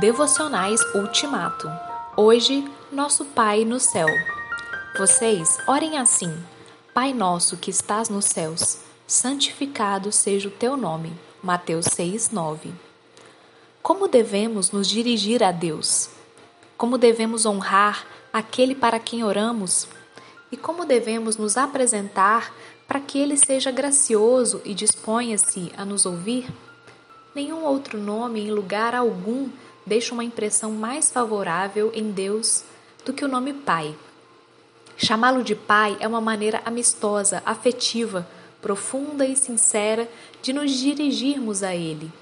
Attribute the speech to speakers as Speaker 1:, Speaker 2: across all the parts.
Speaker 1: Devocionais Ultimato. Hoje, nosso Pai no céu. Vocês orem assim: Pai nosso que estás nos céus, santificado seja o teu nome. Mateus 6, 9. Como devemos nos dirigir a Deus? Como devemos honrar aquele para quem oramos? E como devemos nos apresentar para que ele seja gracioso e disponha-se a nos ouvir? Nenhum outro nome em lugar algum deixa uma impressão mais favorável em Deus do que o nome Pai. Chamá-lo de Pai é uma maneira amistosa, afetiva, profunda e sincera de nos dirigirmos a Ele.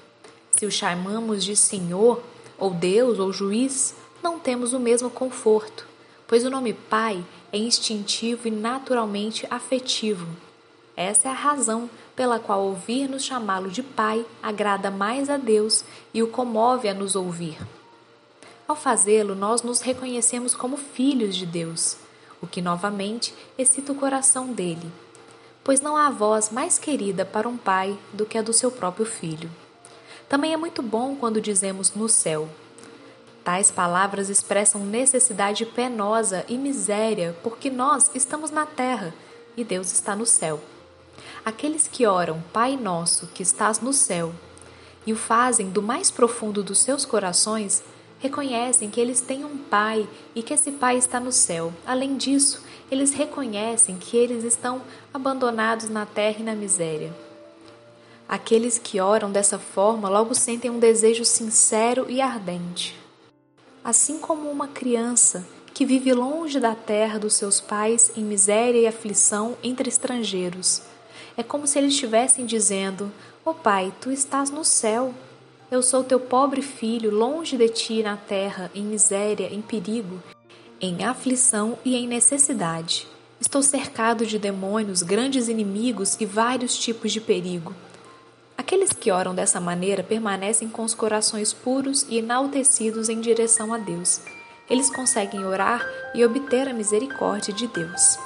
Speaker 1: Se o chamamos de Senhor, ou Deus, ou Juiz, não temos o mesmo conforto, pois o nome Pai é instintivo e naturalmente afetivo. Essa é a razão pela qual ouvir-nos chamá-lo de Pai agrada mais a Deus e o comove a nos ouvir. Ao fazê-lo, nós nos reconhecemos como filhos de Deus, o que novamente excita o coração dele, pois não há voz mais querida para um pai do que a do seu próprio filho. Também é muito bom quando dizemos no céu. Tais palavras expressam necessidade penosa e miséria, porque nós estamos na terra e Deus está no céu. Aqueles que oram Pai Nosso que estás no céu e o fazem do mais profundo dos seus corações, reconhecem que eles têm um Pai e que esse Pai está no céu. Além disso, eles reconhecem que eles estão abandonados na terra e na miséria. Aqueles que oram dessa forma logo sentem um desejo sincero e ardente. Assim como uma criança que vive longe da terra dos seus pais em miséria e aflição entre estrangeiros é como se eles estivessem dizendo: Ó oh, Pai, tu estás no céu. Eu sou teu pobre filho, longe de ti na terra, em miséria, em perigo, em aflição e em necessidade. Estou cercado de demônios, grandes inimigos e vários tipos de perigo. Aqueles que oram dessa maneira permanecem com os corações puros e enaltecidos em direção a Deus. Eles conseguem orar e obter a misericórdia de Deus.